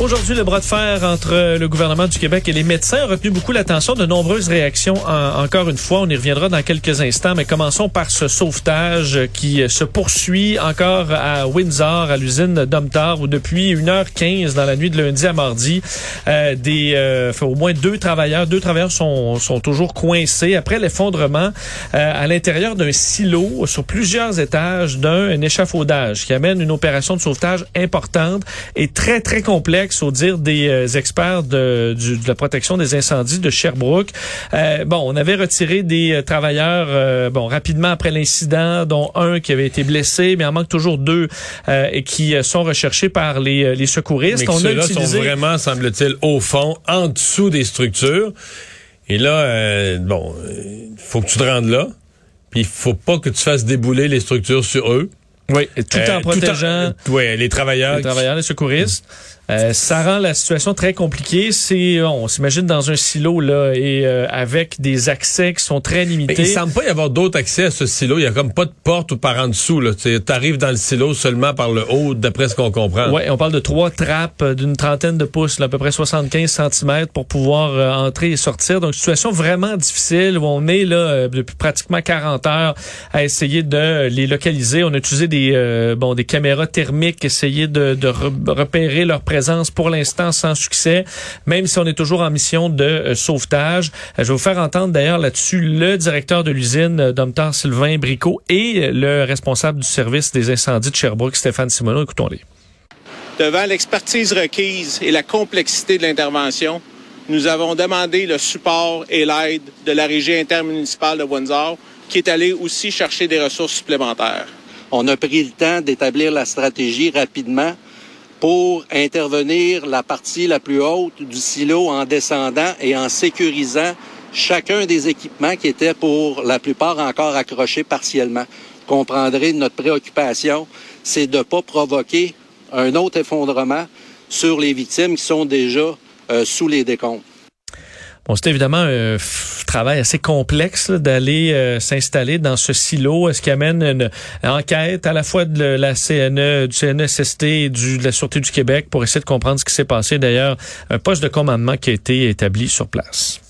Aujourd'hui, le bras de fer entre le gouvernement du Québec et les médecins a retenu beaucoup l'attention. De nombreuses réactions, encore une fois. On y reviendra dans quelques instants, mais commençons par ce sauvetage qui se poursuit encore à Windsor, à l'usine Domtar, où depuis 1h15 dans la nuit de lundi à mardi, euh, des, euh, au moins deux travailleurs, deux travailleurs sont, sont toujours coincés après l'effondrement euh, à l'intérieur d'un silo sur plusieurs étages d'un échafaudage qui amène une opération de sauvetage importante et très, très complexe au dire des euh, experts de, la protection des incendies de Sherbrooke. Euh, bon, on avait retiré des euh, travailleurs bon rapidement après l'incident, dont un qui avait été blessé, mais il en manque toujours deux et qui sont recherchés par les, les secouristes. Mais on a utilisé... sont vraiment, semble-t-il, au fond, en dessous des structures. Et là, bon, il faut que tu te rendes là. Puis il faut pas que tu fasses débouler les structures sur eux. Oui, tout en protégeant oui, les travailleurs. Les travailleurs, les secouristes. Euh, ça rend la situation très compliquée. C'est, on s'imagine dans un silo là et euh, avec des accès qui sont très limités. Mais il semble pas y avoir d'autres accès à ce silo. Il y a comme pas de porte ou par en dessous. Là, tu arrives dans le silo seulement par le haut, d'après ce qu'on comprend. Oui, on parle de trois trappes d'une trentaine de pouces, à peu près 75 cm pour pouvoir euh, entrer et sortir. Donc situation vraiment difficile où on est là depuis pratiquement 40 heures à essayer de les localiser. On a utilisé des bon des caméras thermiques, essayer de, de repérer leur présence pour l'instant sans succès, même si on est toujours en mission de euh, sauvetage. Euh, je vais vous faire entendre d'ailleurs là-dessus le directeur de l'usine, euh, Domtar Sylvain Bricot, et le responsable du service des incendies de Sherbrooke, Stéphane Simoneau. Écoutons-les. Devant l'expertise requise et la complexité de l'intervention, nous avons demandé le support et l'aide de la régie intermunicipale de Windsor, qui est allée aussi chercher des ressources supplémentaires. On a pris le temps d'établir la stratégie rapidement pour intervenir la partie la plus haute du silo en descendant et en sécurisant chacun des équipements qui étaient pour la plupart encore accrochés partiellement. Vous comprendrez notre préoccupation, c'est de ne pas provoquer un autre effondrement sur les victimes qui sont déjà euh, sous les décomptes. Bon, c'est évidemment un travail assez complexe d'aller euh, s'installer dans ce silo, ce qui amène une enquête à la fois de la CNE, du CNSST et du, de la Sûreté du Québec pour essayer de comprendre ce qui s'est passé. D'ailleurs, un poste de commandement qui a été établi sur place.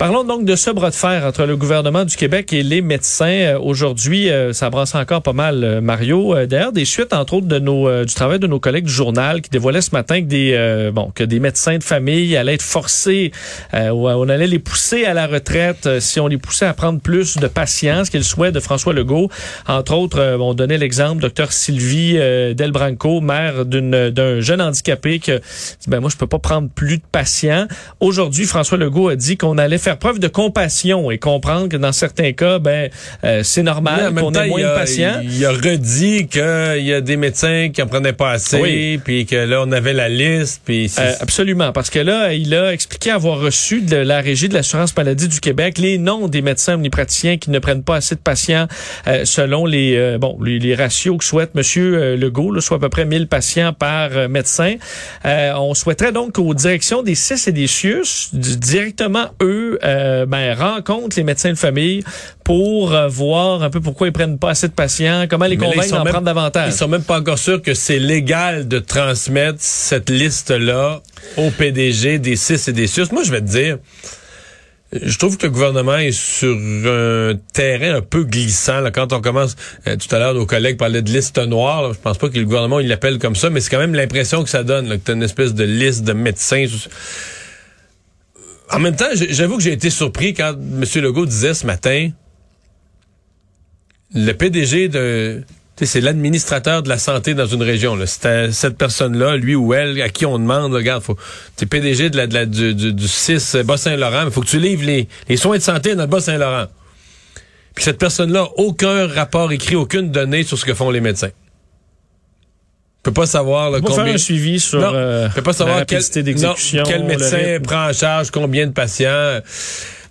Parlons donc de ce bras de fer entre le gouvernement du Québec et les médecins. Euh, aujourd'hui, euh, ça brasse encore pas mal, euh, Mario. D'ailleurs, des suites, entre autres, de nos, du travail de nos collègues du journal qui dévoilaient ce matin que des, bon, que des médecins de famille allaient être forcés, ou on allait les pousser à la retraite si on les poussait à prendre plus de patients, ce qui est le souhait de François Legault. Entre autres, on donnait l'exemple, docteur Sylvie Delbranco, mère d'un jeune handicapé, que ben moi, je peux pas prendre plus de patients. Aujourd'hui, François Legault a dit qu'on allait faire preuve de compassion et comprendre que dans certains cas, ben euh, c'est normal qu'on ait moins de patients. Il, a redit qu'il y a des médecins qui en prenaient pas assez, puis que là on avait la liste, puis euh, absolument, parce que là il a expliqué avoir reçu de la régie de l'assurance maladie du Québec les noms des médecins omnipraticiens qui ne prennent pas assez de patients euh, selon les bon les, ratios que souhaite Monsieur Legault, là, soit à peu près 1000 patients par médecin. on souhaiterait donc aux directions des CIS et des CIUS directement eux euh, ben, rencontre les médecins de famille pour euh, voir un peu pourquoi ils prennent pas assez de patients, comment les convaincre d'en prendre davantage. Ils sont même pas encore sûrs que c'est légal de transmettre cette liste-là au PDG des CIS et des SUS. Moi, je vais te dire, je trouve que le gouvernement est sur un terrain un peu glissant. Là, quand on commence, euh, tout à l'heure, nos collègues parlaient de liste noire. je pense pas que le gouvernement il l'appelle comme ça, mais c'est quand même l'impression que ça donne, là, que tu une espèce de liste de médecins. En même temps, j'avoue que j'ai été surpris quand M. Legault disait ce matin, le PDG de... C'est l'administrateur de la santé dans une région. C'est cette personne-là, lui ou elle, à qui on demande, regarde, faut, es PDG de la, la, du, du, 6 Bas-Saint-Laurent, il faut que tu livres les, les soins de santé dans le Bas-Saint-Laurent. Puis cette personne-là, aucun rapport écrit, aucune donnée sur ce que font les médecins peut pas savoir là, combien... faire un suivi sur non, euh, peut pas savoir quel, d'exécution. quel médecin prend en charge combien de patients.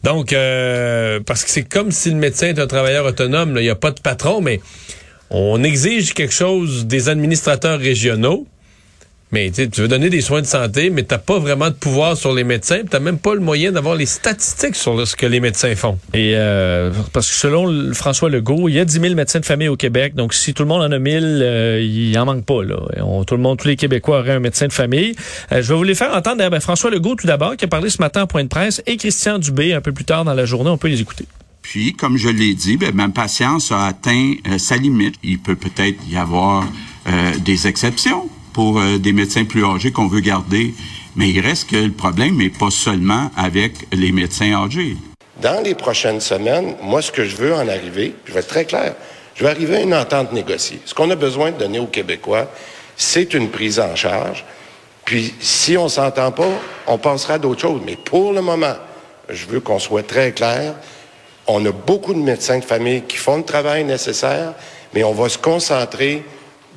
Donc, euh, parce que c'est comme si le médecin est un travailleur autonome. Il n'y a pas de patron, mais on exige quelque chose des administrateurs régionaux, mais tu veux donner des soins de santé, mais t'as pas vraiment de pouvoir sur les médecins, t'as même pas le moyen d'avoir les statistiques sur ce que les médecins font. Et euh, parce que selon François Legault, il y a 10 000 médecins de famille au Québec, donc si tout le monde en a 1000, euh, il en manque pas. Là. On, tout le monde, tous les Québécois auraient un médecin de famille. Euh, je vais vous les faire entendre. Ben, François Legault tout d'abord, qui a parlé ce matin en point de presse, et Christian Dubé un peu plus tard dans la journée. On peut les écouter. Puis, comme je l'ai dit, ben, ma patience a atteint sa limite. Il peut peut-être y avoir des exceptions pour euh, des médecins plus âgés qu'on veut garder. Mais il reste que le problème n'est pas seulement avec les médecins âgés. Dans les prochaines semaines, moi, ce que je veux en arriver, je vais être très clair, je vais arriver à une entente négociée. Ce qu'on a besoin de donner aux Québécois, c'est une prise en charge. Puis, si on s'entend pas, on passera à d'autres choses. Mais pour le moment, je veux qu'on soit très clair. On a beaucoup de médecins de famille qui font le travail nécessaire, mais on va se concentrer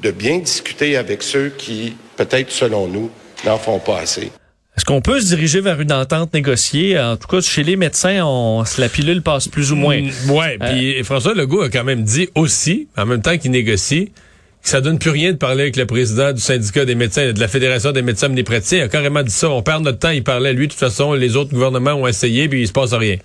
de bien discuter avec ceux qui, peut-être selon nous, n'en font pas assez. Est-ce qu'on peut se diriger vers une entente négociée? En tout cas, chez les médecins, on, la pilule passe plus ou moins. Mm, ouais, euh, puis François Legault a quand même dit aussi, en même temps qu'il négocie, que ça donne plus rien de parler avec le président du syndicat des médecins, de la Fédération des médecins omnipraticiens. Il a carrément dit ça. On perd notre temps, il parlait. Lui, de toute façon, les autres gouvernements ont essayé, puis il se passe rien.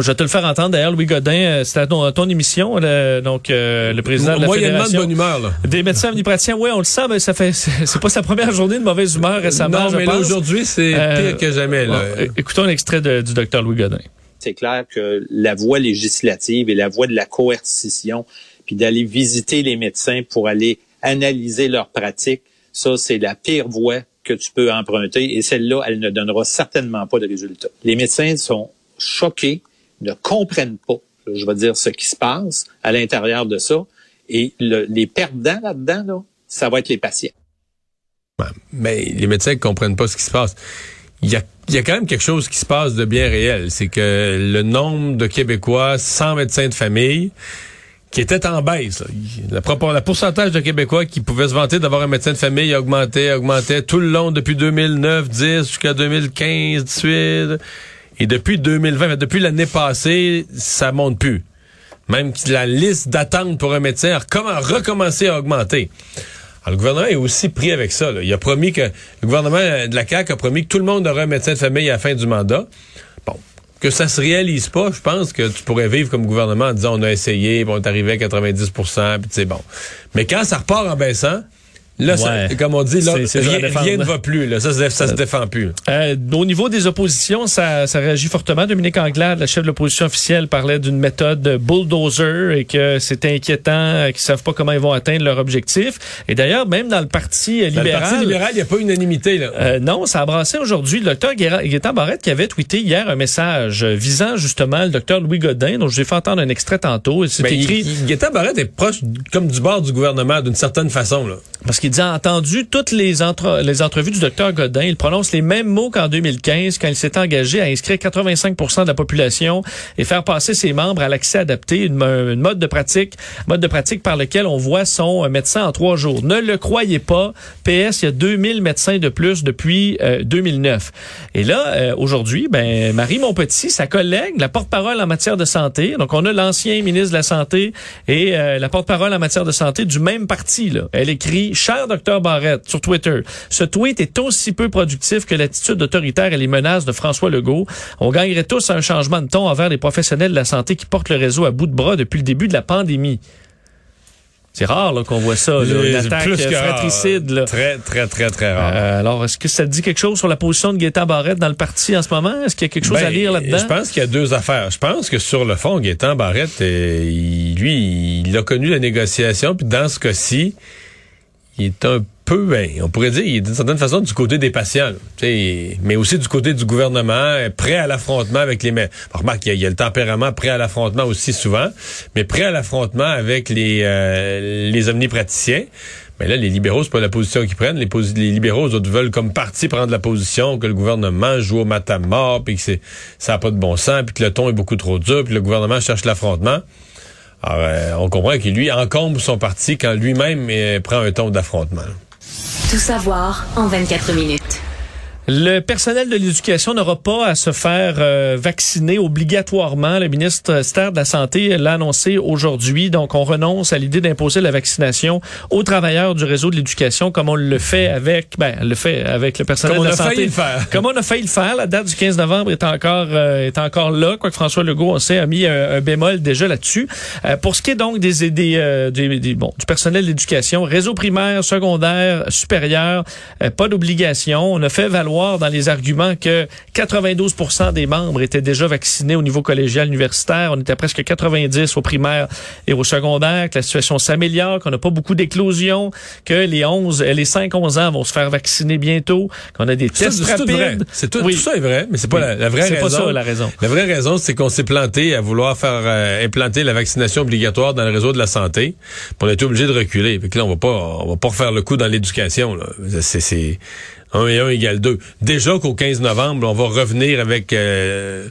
Je vais te le faire entendre. D'ailleurs, Louis Godin, euh, c'était à ton, émission, donc euh, le président de la Fédération de bonne humeur, là. des médecins omnipraticiens. Oui, on le sait, mais ça fait c'est pas sa première journée de mauvaise humeur récemment. Non, mais aujourd'hui, c'est euh, pire que jamais. Là. écoutons un extrait du docteur Louis Godin. C'est clair que la voie législative et la voie de la coercition, puis d'aller visiter les médecins pour aller analyser leurs pratiques, ça, c'est la pire voie que tu peux emprunter et celle-là, elle ne donnera certainement pas de résultats. Les médecins sont choqués ne comprennent pas, je vais dire, ce qui se passe à l'intérieur de ça. Et les perdants là-dedans, là, ça va être les patients. Mais les médecins ne comprennent pas ce qui se passe. Il y a, quand même quelque chose qui se passe de bien réel. C'est que le nombre de Québécois sans médecin de famille, qui était en baisse. Le, la pourcentage de Québécois qui pouvaient se vanter d'avoir un médecin de famille a augmenté, augmentait tout le long depuis 2009, 10 jusqu'à 2015, 18. Et depuis 2020, depuis l'année passée, ça monte plus. Même la liste d'attente pour un médecin a recommencé à augmenter. Alors, le gouvernement est aussi pris avec ça. Il a promis que le gouvernement de la CAQ a promis que tout le monde aurait un médecin de famille à la fin du mandat. Bon, que ça se réalise pas, je pense que tu pourrais vivre comme gouvernement en disant on a essayé, on est arrivé à 90% puis c'est bon. Mais quand ça repart en baissant, Là, comme on dit, là, rien, ne va plus. Là. Ça, ça, se euh, défend plus. Euh, au niveau des oppositions, ça, ça réagit fortement. Dominique Anglade, la chef de l'opposition officielle, parlait d'une méthode bulldozer et que c'est inquiétant, euh, qu'ils savent pas comment ils vont atteindre leur objectif. Et d'ailleurs, même dans le Parti libéral... Dans le Parti libéral, il n'y a pas unanimité. Là. Euh, non, ça a brassé aujourd'hui le docteur Gaétan Barrette qui avait tweeté hier un message visant justement le docteur Louis Godin, dont je fait entendre un extrait tantôt. C'est écrit... Gaétan Barrette est proche comme du bord du gouvernement d'une certaine façon. Là. Parce qu'il dit entendu toutes les, entre, les entrevues du docteur Godin. Il prononce les mêmes mots qu'en 2015 quand il s'est engagé à inscrire 85% de la population et faire passer ses membres à l'accès adapté, une, mode de pratique, mode de pratique par lequel on voit son médecin en trois jours. Ne le croyez pas. PS, il y a 2000 médecins de plus depuis 2009. Euh, et là, euh, aujourd'hui, ben Marie Monpetit, sa collègue, la porte-parole en matière de santé. Donc, on a l'ancien ministre de la Santé et euh, la porte-parole en matière de santé du même parti. Là. Elle écrit, cher docteur Barrette sur Twitter. Ce tweet est aussi peu productif que l'attitude autoritaire et les menaces de François Legault. On gagnerait tous un changement de ton envers les professionnels de la santé qui portent le réseau à bout de bras depuis le début de la pandémie. C'est rare qu'on voit ça, une attaque fratricide. Très, très, très, très rare. Euh, alors, est-ce que ça dit quelque chose sur la position de Gaétan Barrette dans le parti en ce moment? Est-ce qu'il y a quelque chose à ben, lire là-dedans? Je pense qu'il y a deux affaires. Je pense que sur le fond, Gaétan Barrette, euh, lui, il a connu la négociation, puis dans ce cas-ci, il est un peu, ben, on pourrait dire, il est d'une certaine façon du côté des patients, mais aussi du côté du gouvernement, prêt à l'affrontement avec les... Remarque, il y, a, y, a, le tempérament prêt à l'affrontement aussi souvent, mais prêt à l'affrontement avec les, euh, les omnipraticiens. Mais là, les libéraux, c'est pas la position qu'ils prennent. Les, libéraux, autres, veulent comme parti prendre la position que le gouvernement joue au matin mort, puis que ça n'a pas de bon sens, puis que le ton est beaucoup trop dur, puis le gouvernement cherche l'affrontement. Euh, on comprend qu'il lui encombre son parti quand lui-même euh, prend un ton d'affrontement. Tout savoir en 24 minutes. Le personnel de l'éducation n'aura pas à se faire euh, vacciner obligatoirement. Le ministre Ster de la Santé l'a annoncé aujourd'hui. Donc, on renonce à l'idée d'imposer la vaccination aux travailleurs du réseau de l'éducation, comme on le fait avec, ben, le fait avec le personnel Comme de on la a santé. failli le faire. Comme on a failli le faire. La date du 15 novembre est encore euh, est encore là. Quoique François Legault, on sait, a mis un, un bémol déjà là-dessus. Euh, pour ce qui est donc des, des, euh, des- des- bon, du personnel d'éducation, réseau primaire, secondaire, supérieur, euh, pas d'obligation. On a fait valoir dans les arguments que 92% des membres étaient déjà vaccinés au niveau collégial universitaire. On était à presque 90 au primaire et au secondaire, que la situation s'améliore, qu'on n'a pas beaucoup d'éclosions, que les 11, les 5-11 ans vont se faire vacciner bientôt, qu'on a des Ça, tests c'est tout vrai. rapides. C'est tout, Oui. tout ça est vrai, mais c'est pas Oui. la, la vraie C'est raison. pas ça la raison. La vraie raison, c'est qu'on s'est planté à vouloir faire euh, implanter la vaccination obligatoire dans le réseau de la santé. On a été obligé de reculer. Fait que là, on va pas, on va pas refaire le coup dans l'éducation. là. C'est, c'est 1 et 1 égale 2. Déjà qu'au 15 novembre, on va revenir avec euh,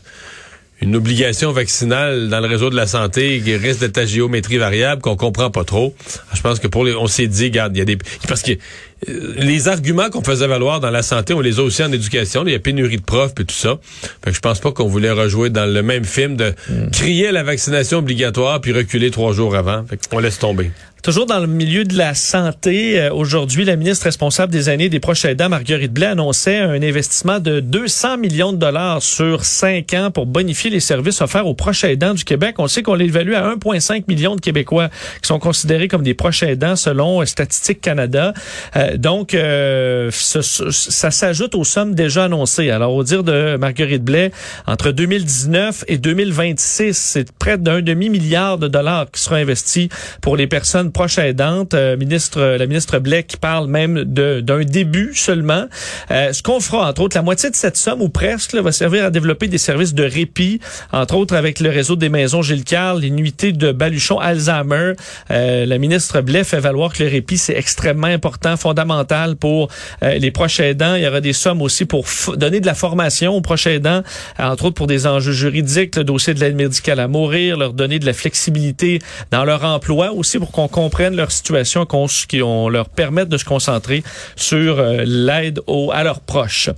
une obligation vaccinale dans le réseau de la santé qui risque d'être à géométrie variable qu'on comprend pas trop. Je pense que pour les, on s'est dit, regarde, il y a des, parce que les arguments qu'on faisait valoir dans la santé, on les a aussi en éducation. Il y a pénurie de profs et tout ça. Fait que je pense pas qu'on voulait rejouer dans le même film de crier la vaccination obligatoire puis reculer trois jours avant. Fait qu'on laisse tomber. Toujours dans le milieu de la santé, euh, aujourd'hui, la ministre responsable des années des proches aidants, Marguerite Blais, annonçait un investissement de 200 millions de dollars sur cinq ans pour bonifier les services offerts aux proches aidants du Québec. On sait qu'on l'évalue à 1,5 million de Québécois qui sont considérés comme des proches aidants selon euh, Statistique Canada. Euh, donc, euh, ce- ça s'ajoute aux sommes déjà annoncées. Alors, au dire de Marguerite Blais, entre 2019 et 2026, c'est près d'un demi-milliard de dollars qui sera investi pour les personnes proches aidantes. Euh, ministre, la ministre Blais qui parle même d'un début seulement. Euh, ce qu'on fera, entre autres, la moitié de cette somme, ou presque, là, va servir à développer des services de répit, entre autres avec le réseau des maisons Gilles Carle, les nuitées de Baluchon Alzheimer. Euh, la ministre Blais fait valoir que le répit, c'est extrêmement important, fondamental pour euh, les proches aidants. Il y aura des sommes aussi pour donner de la formation aux proches aidants, entre autres pour des enjeux juridiques, le dossier de l'aide médicale à mourir, leur donner de la flexibilité dans leur emploi, aussi pour qu'on comprenne leur situation, qu'on leur permette de se concentrer sur euh, l'aide à leurs proches.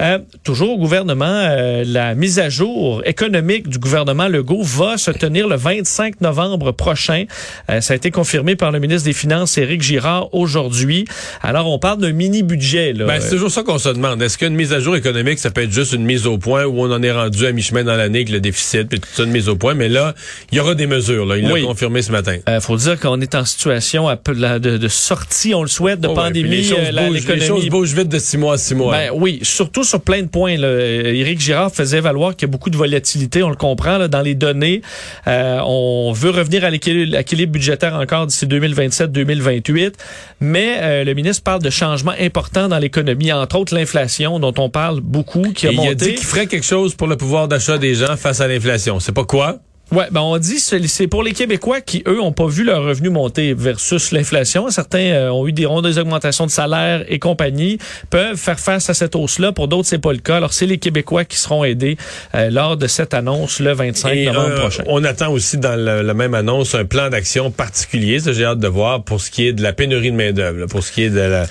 Euh, toujours au gouvernement, euh, la mise à jour économique du gouvernement Legault va se tenir le 25 novembre prochain. Euh, ça a été confirmé par le ministre des Finances, Éric Girard, aujourd'hui. Alors, on parle d'un mini-budget. là. Ben, c'est toujours ça qu'on se demande. Est-ce qu'une mise à jour économique, ça peut être juste une mise au point où on en est rendu à mi-chemin dans l'année avec le déficit puis tout ça, une mise au point? Mais là, il y aura des mesures. Là. Il l'a confirmé ce matin. Euh, faut dire qu'on est en situation à peu- la- de, de sortie, on le souhaite, de Oh, pandémie. les, choses euh, la- bougent, les choses bougent vite de six mois à six mois. Ben oui, surtout sur plein de points. Là. Euh, Éric Girard faisait valoir qu'il y a beaucoup de volatilité, on le comprend, là, dans les données. Euh, on veut revenir à l'équilibre l'équilibre budgétaire encore d'ici 2027-2028, mais euh, le ministre parle de changements importants dans l'économie, entre autres l'inflation dont on parle beaucoup, qui a Et il a monté. dit qu'il ferait quelque chose pour le pouvoir d'achat des gens face à l'inflation. C'est pas quoi? Ouais, ben on dit c'est c'est pour les Québécois qui eux ont pas vu leur revenu monter versus l'inflation. Certains euh, ont eu des rondes des augmentations de salaire et compagnie peuvent faire face à cette hausse-là. Pour d'autres, c'est pas le cas. Alors c'est les Québécois qui seront aidés euh, lors de cette annonce le 25 Et, novembre euh, prochain. On attend aussi dans le- la même annonce un plan d'action particulier. J'ai hâte de voir pour ce qui est de la pénurie de main-d'œuvre, là, pour ce qui est de la-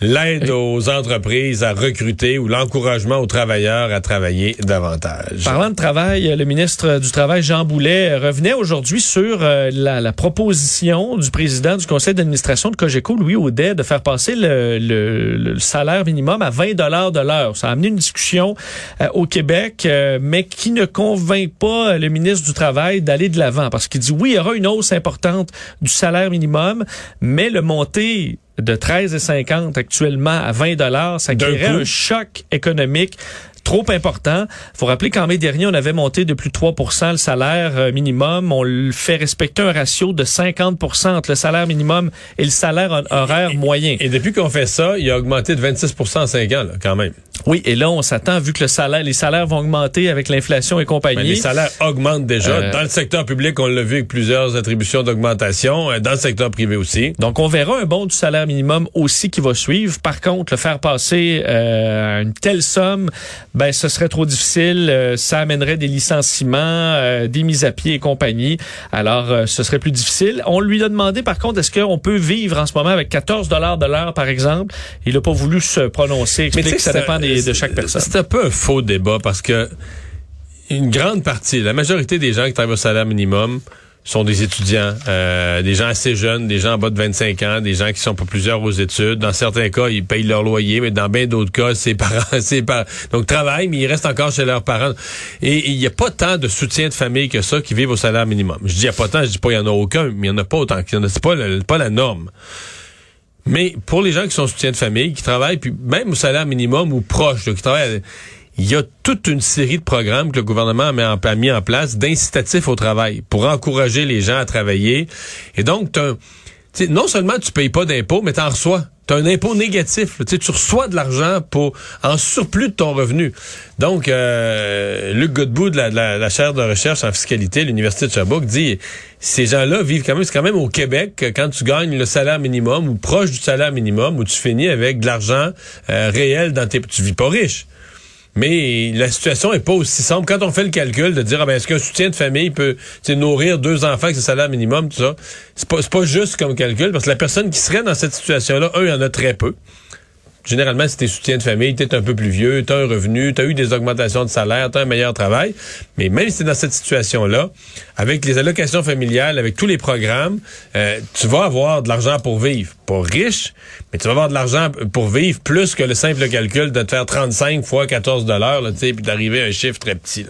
l'aide aux entreprises à recruter ou l'encouragement aux travailleurs à travailler davantage. Parlant de travail, le ministre du Travail, Jean Boulet, revenait aujourd'hui sur euh, la, la proposition du président du conseil d'administration de Cogeco, Louis Audet, de faire passer le, le- le salaire minimum à 20 dollars de l'heure. Ça a amené une discussion euh, au Québec, euh, mais qui ne convainc pas le ministre du Travail d'aller de l'avant, parce qu'il dit oui, il y aura une hausse importante du salaire minimum, mais le monter de 13,50 actuellement à 20 dollars, ça créerait coup? un choc économique trop important. faut rappeler qu'en mai dernier, on avait monté de plus de 3% le salaire euh, minimum. On le fait respecter un ratio de 50% entre le salaire minimum et le salaire horaire moyen. Et depuis qu'on fait ça, il a augmenté de 26% en cinq ans, là, quand même. Oui, et là, on s'attend, vu que le salaire, les salaires vont augmenter avec l'inflation et compagnie. Les salaires augmentent déjà. Euh, dans le secteur public, on l'a vu avec plusieurs attributions d'augmentation. euh, Dans le secteur privé aussi. Donc, on verra un bond du salaire minimum aussi qui va suivre. Par contre, le faire passer euh, une telle somme, ben, ce serait trop difficile. Euh, ça amènerait des licenciements, euh, des mises à pied et compagnie. Alors, euh, ce serait plus difficile. On lui a demandé, par contre, est-ce qu'on peut vivre en ce moment avec 14 dollars de l'heure, par exemple? Il n'a pas voulu se prononcer, expliquer que ça dépend des de chaque personne. C'est un peu un faux débat parce que une grande partie, la majorité des gens qui travaillent au salaire minimum sont des étudiants, euh, des gens assez jeunes, des gens en bas de 25 ans, des gens qui sont pas plusieurs aux études. Dans certains cas, ils payent leur loyer, mais dans bien d'autres cas, c'est parents, c'est parents. Donc travaillent, mais ils restent encore chez leurs parents. Et il n'y a pas tant de soutien de famille que ça qui vivent au salaire minimum. Je dis il a pas tant, je dis pas il y en a aucun, mais il y en a pas autant. C'est pas, pas la norme. Mais pour les gens qui sont soutien de famille, qui travaillent, puis même au salaire minimum ou proche, qui travaillent, il y a toute une série de programmes que le gouvernement a mis en, place d'incitatifs au travail pour encourager les gens à travailler. Et donc, t'as un- tu sais, non seulement tu payes pas d'impôts, mais tu en reçois. Tu as un impôt négatif. Tu reçois de l'argent pour en surplus de ton revenu. Donc, euh, Luc Godbout de la, la, chaire de recherche en fiscalité l'Université de Sherbrooke dit ces gens-là vivent quand même, c'est quand même au Québec quand tu gagnes le salaire minimum ou proche du salaire minimum, où tu finis avec de l'argent euh, réel dans tes... Tu vis pas riche. Mais la situation est pas aussi simple. Quand on fait le calcul de dire, ah ben, est-ce qu'un soutien de famille peut nourrir deux enfants avec ce salaire minimum, tout ça, c'est pas, pas juste comme calcul, parce que la personne qui serait dans cette situation-là, un, il y en a très peu. Généralement, si t'es soutien de famille, t'es un peu plus vieux, t'as un revenu, t'as eu des augmentations de salaire, t'as un meilleur travail. Mais même si t'es dans cette situation-là, avec les allocations familiales, avec tous les programmes, euh, tu vas avoir de l'argent pour vivre. Pas riche, mais tu vas avoir de l'argent pour vivre plus que le simple calcul de te faire 35 fois 14 dollars, tu sais, puis d'arriver à un chiffre très petit.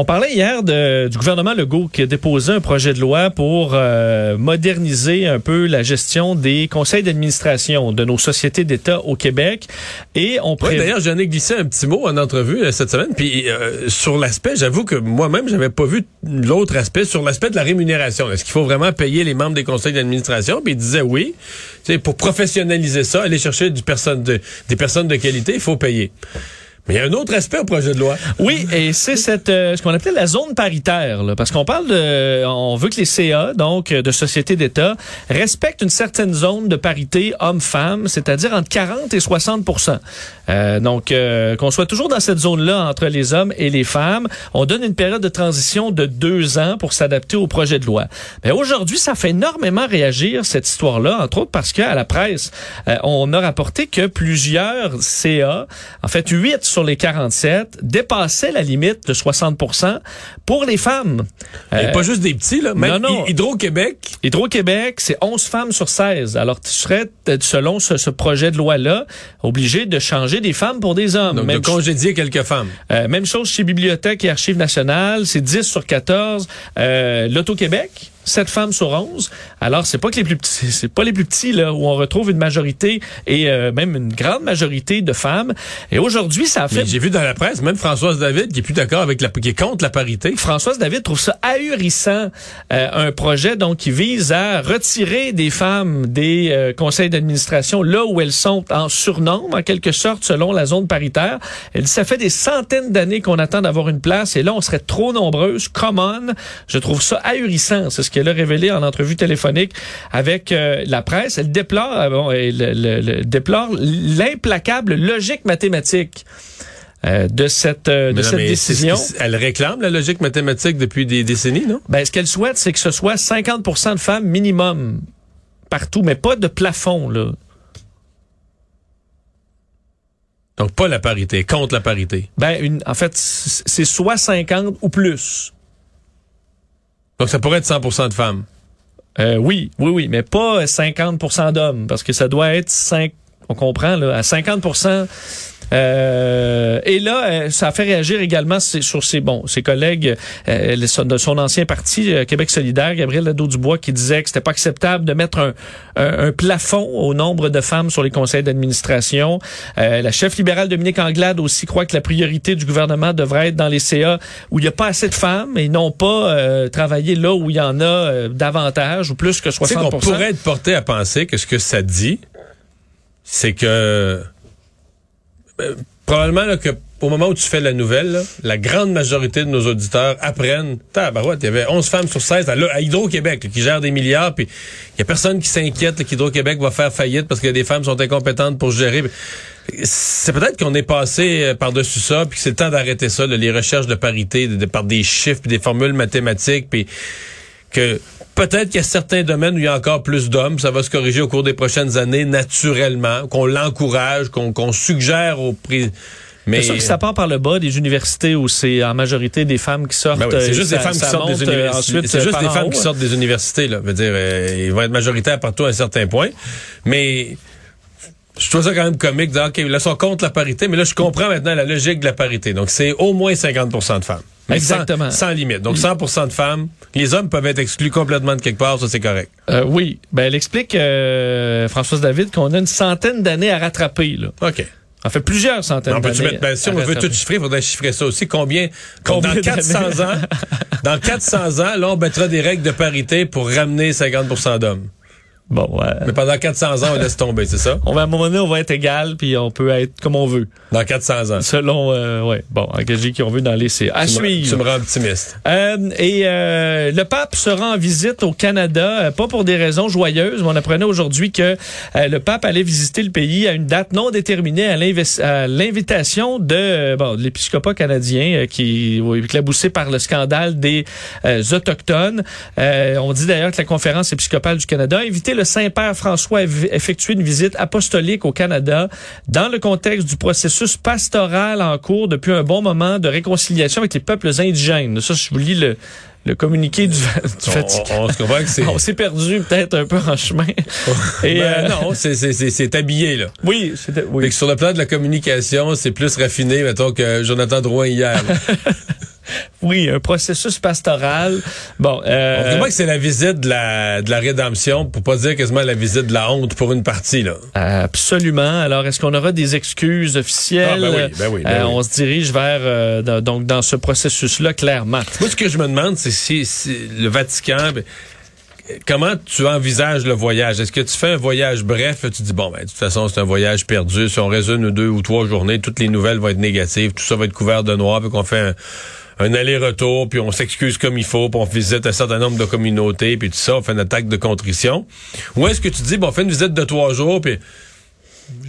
On parlait hier de- du gouvernement Legault qui a déposé un projet de loi pour euh, moderniser un peu la gestion des conseils d'administration de nos sociétés d'État au Québec. Et on prévoit... D'ailleurs, j'en ai glissé un petit mot en entrevue euh, cette semaine. Puis euh, sur l'aspect, j'avoue que moi-même, j'avais pas vu l'autre aspect, sur l'aspect de la rémunération. Est-ce qu'il faut vraiment payer les membres des conseils d'administration? Puis il disait oui. Tu sais, pour professionnaliser ça, aller chercher du personne de- des personnes de qualité, il faut payer. Mais il y a un autre aspect au projet de loi. Oui, et c'est cette euh, ce qu'on appelait la zone paritaire, là, parce qu'on parle de, on veut que les CA, donc euh, de sociétés d'État, respectent une certaine zone de parité homme-femme, c'est-à-dire entre 40 et 60% euh, Donc, euh, qu'on soit toujours dans cette zone-là entre les hommes et les femmes. On donne une période de transition de deux ans pour s'adapter au projet de loi. Mais aujourd'hui, ça fait énormément réagir cette histoire-là, entre autres parce qu'à la presse, euh, on a rapporté que plusieurs CA, en fait 8 sur les 47, dépassaient la limite de 60% pour les femmes. Et Euh, pas juste des petits, là. Même non, non. Hy- Hydro-Québec, Hydro-Québec, c'est 11 femmes sur 16. Alors, tu serais, euh, selon ce, ce projet de loi-là, obligé de changer des femmes pour des hommes. donc Même de congédier quelques femmes. euh, même chose chez Bibliothèque et Archives nationales, c'est 10 sur 14. Euh, L'Auto-Québec, 7 femmes sur 11. Alors, c'est pas que les plus petits, c'est pas les plus petits, là, où on retrouve une majorité et euh, même une grande majorité de femmes. Et aujourd'hui, ça a fait... J'ai vu dans la presse, même Françoise David, qui est plus d'accord avec la, qui est contre la parité. Françoise David trouve ça ahurissant, euh, un projet donc qui vise à retirer des femmes des euh, conseils d'administration là où elles sont en surnombre, en quelque sorte, selon la zone paritaire. Elle dit ça fait des centaines d'années qu'on attend d'avoir une place et là on serait trop nombreuses. Come on, je trouve ça ahurissant. C'est ce qu'elle a révélé en entrevue téléphonique avec euh, la presse. Elle déplore, euh, bon, elle, le- le- déplore l'implacable logique mathématique. euh, de cette euh, de Mais non, cette mais c'est ce décision. elle réclame la logique mathématique depuis des décennies, non? Ben, ce qu'elle souhaite, c'est que ce soit 50% de femmes minimum partout, mais pas de plafond, là. Donc pas la parité, contre la parité. Ben, une, en fait, c'est soit 50 ou plus. Donc ça pourrait être 100% de femmes. Euh, oui, oui, oui, mais pas 50% d'hommes, parce que ça doit être 5, on comprend, là, à 50 euh, et là, euh, ça a fait réagir également sur ses bon, ses collègues euh, de son ancien parti euh, Québec solidaire, Gabriel Nadeau-Dubois, qui disait que c'était pas acceptable de mettre un, un- un plafond au nombre de femmes sur les conseils d'administration. Euh, la chef libérale Dominique Anglade aussi croit que la priorité du gouvernement devrait être dans les CA où il n'y a pas assez de femmes et non pas travailler là où il y en a davantage ou plus que Tu sais 60 qu'on pourrait être porté à penser que ce que ça dit, c'est que euh, probablement là, que au moment où tu fais la nouvelle, là, la grande majorité de nos auditeurs apprennent. Tabarouette, il y avait 11 femmes sur 16 à, Hydro-Québec qui gèrent des milliards, puis il y a personne qui s'inquiète qu'Hydro-Québec va faire faillite parce que des femmes sont incompétentes pour gérer. C'est peut-être qu'on est passé euh, par-dessus ça, puis c'est temps d'arrêter ça, là, les recherches de parité de- de- par des chiffres, puis des formules mathématiques, puis que Peut-être qu'il y a certains domaines où il y a encore plus d'hommes. Ça va se corriger au cours des prochaines années naturellement, qu'on l'encourage, qu'on suggère au prix. Mais C'est sûr que ça part par le bas des universités où c'est en majorité des femmes qui sortent. Ben oui, c'est euh, juste ça- des femmes qui ça sortent des euh, universités. ensuite, C'est juste des femmes haut, qui hein. sortent des universités, là. Veut dire, euh, ils vont être majoritaires partout à un certain point. Mais je trouve ça quand même comique de dire, OK, là, sont contre la parité, mais là, je comprends maintenant la logique de la parité. Donc, c'est au moins 50% de femmes. Exactement. Sans, sans limite. Donc, 100% de femmes. Les hommes peuvent être exclus complètement de quelque part, ça, c'est correct. Euh, oui. Ben, elle explique, euh, Françoise David, qu'on a une centaine d'années à rattraper. Là. OK. En fait, plusieurs centaines On d'années. mettre, ben, si on veut tout chiffrer, il faudrait chiffrer ça aussi. Combien, Combien dans 400 d'années? ans, dans 400 ans, là, on mettra des règles de parité pour ramener 50% d'hommes. Bon, ouais. Mais pendant 400 ans, on laisse tomber, c'est ça? On va, à un moment donné, on va être égal, puis on peut être comme on veut. Dans 400 ans. Selon, euh, ouais, bon, engagé qui on veut dans les CA. À Tu me-. Tu me rends optimiste. Euh, et euh, le pape sera en visite au Canada, euh, pas pour des raisons joyeuses, mais on apprenait aujourd'hui que euh, le pape allait visiter le pays à une date non déterminée à l'invitation de, bon, de l'épiscopat canadien qui est éclaboussé par le scandale des autochtones. Euh, on dit d'ailleurs que la conférence épiscopale du Canada a invité le Saint-Père François à eff- effectuer une visite apostolique au Canada dans le contexte du processus pastoral en cours depuis un bon moment de réconciliation avec les peuples indigènes. Ça, je vous lis le, le communiqué du, du On, Vatican. on- on se comprend que c'est... On s'est perdu peut-être un peu en chemin. Et Ben euh, non, c'est, c'est, c'est, c'est habillé, là. oui, Fait oui. que sur le plan de la communication, c'est plus raffiné, mettons, que Jonathan Drouin hier. Oui, un processus pastoral. Bon, euh, On que c'est la visite de la, de la rédemption, pour pas dire quasiment la visite de la honte pour une partie, là. Absolument. Alors, est-ce qu'on aura des excuses officielles? Ah, ben oui, ben oui, ben Euh, oui. On se dirige vers euh, dans- donc dans ce processus-là, clairement. Moi, ce que je me demande, c'est si, si le Vatican, ben, comment tu envisages le voyage? Est-ce que tu fais un voyage bref, tu dis, bon, ben, de toute façon, c'est un voyage perdu. Si on résume deux ou trois journées, toutes les nouvelles vont être négatives, tout ça va être couvert de noir, puis qu'on fait un, un aller-retour, puis on s'excuse comme il faut, puis on visite un certain nombre de communautés, puis tout ça, on fait une attaque de contrition. Ou est-ce que tu dis, bon, on fait une visite de trois jours, puis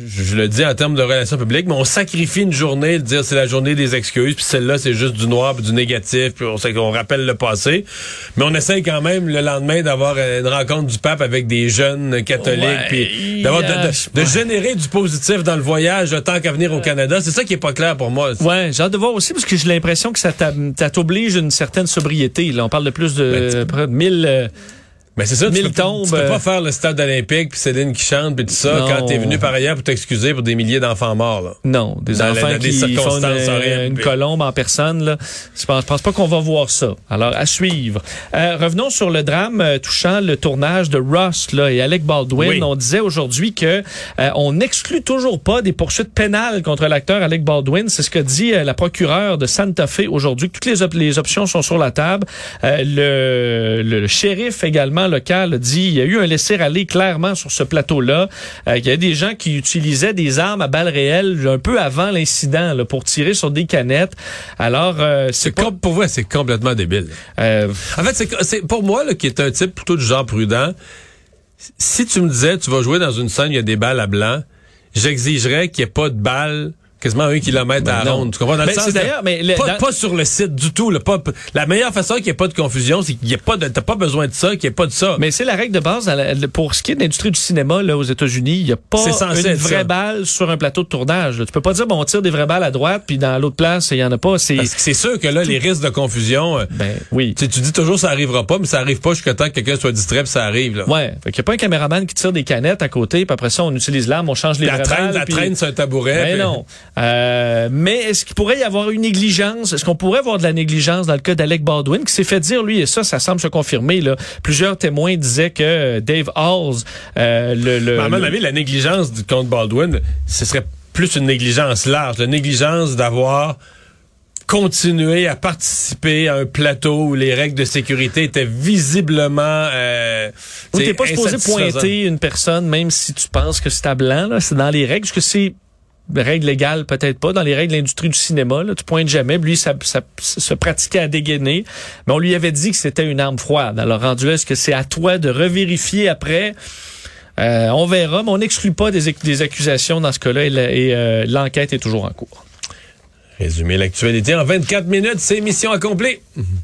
je, le dis en termes de relations publiques, mais on sacrifie une journée de dire c'est la journée des excuses, puis celle-là c'est juste du noir, puis du négatif, puis on, sait qu'on rappelle le passé. Mais on essaye quand même le lendemain d'avoir euh, une rencontre du pape avec des jeunes catholiques, Ouais, puis d'avoir de, de- euh, de générer du positif dans le voyage tant qu'à venir au Canada. C'est ça qui est pas clair pour moi. Ouais, j'ai hâte de voir aussi parce que j'ai l'impression que ça t'oblige une certaine sobriété. Là, on parle de plus de, Ben, près de 1000. Euh, Mais c'est ça, tu peux, tombes, tu peux euh, pas faire le stade olympique, puis Céline qui chante, puis tout ça, Non. quand t'es venu par ailleurs pour t'excuser pour des milliers d'enfants morts. Là. Non, des Dans la- enfants dans des qui font une, une colombe en personne. Là. Je pense, pense pas qu'on va voir ça. Alors, à suivre. Euh, revenons sur le drame euh, touchant le tournage de Ross là, et Alec Baldwin. Oui. On disait aujourd'hui que euh, on n'exclut toujours pas des poursuites pénales contre l'acteur Alec Baldwin. C'est ce que dit euh, la procureure de Santa Fe aujourd'hui. Toutes les, op- les options sont sur la table. Euh, le, le, le shérif également local dit il y a eu un laisser-aller clairement sur ce plateau-là. Euh, il y a des gens qui utilisaient des armes à balles réelles un peu avant l'incident pour tirer sur des canettes. Alors, euh, c'est pas... pour vrai, c'est complètement débile. euh, En fait, c'est- c'est pour moi, là, qui est un type plutôt du genre prudent, si tu me disais, tu vas jouer dans une scène, il y a des balles à blanc, j'exigerais qu'il n'y ait pas de balles quasiment un kilomètre à la ronde. Tu comprends? Dans le sens c'est d'ailleurs, mais le- pas, dans- pas sur le site du tout. Pas, la meilleure façon qu'il n'y ait pas de confusion, c'est qu'il n'y ait pas de... T'as pas besoin de ça, qu'il n'y ait pas de ça. Mais c'est la règle de base la- pour ce qui est de l'industrie du cinéma là aux États-Unis, il y a pas C'est une vraie ça. balle sur un plateau de tournage. là. Tu peux pas dire bon on tire des vraies balles à droite puis dans l'autre place il y en a pas. C'est c'est sûr que là, les risques de confusion... euh, ben oui. tu dis toujours ça arrivera pas, mais ça arrive pas jusqu'à temps que quelqu'un soit distrait puis ça arrive. Là. Ouais, fait qu'il y a pas un caméraman qui tire des canettes à côté, puis après ça on utilise l'arme, on change les la vraies traîne, balles, la puis- traîne sur un tabouret. Ben puis- non. Euh, mais est-ce qu'il pourrait y avoir une négligence? Est-ce qu'on pourrait avoir de la négligence dans le cas d'Alec Baldwin qui s'est fait dire, lui, et ça, ça semble se confirmer, là. Plusieurs témoins disaient que euh, Dave Halls, euh, le, le, à mon avis, la négligence du contre Baldwin, ce serait plus une négligence large. La négligence d'avoir continué à participer à un plateau où les règles de sécurité étaient visiblement... Euh, t'es pas supposé pointer une personne, même si tu penses que c'est à blanc, là. C'est dans les règles. Est-ce que c'est règles légales, peut-être pas. Dans les règles de l'industrie du cinéma, là, tu pointes jamais. Lui, ça, se pratiquait à dégainer. Mais on lui avait dit que c'était une arme froide. Alors, rendu est-ce que c'est à toi de revérifier après? Euh, on verra, mais on n'exclut pas des, ac- des accusations dans ce cas-là et, euh, l'enquête est toujours en cours. Résumer l'actualité en 24 minutes, c'est mission accomplie.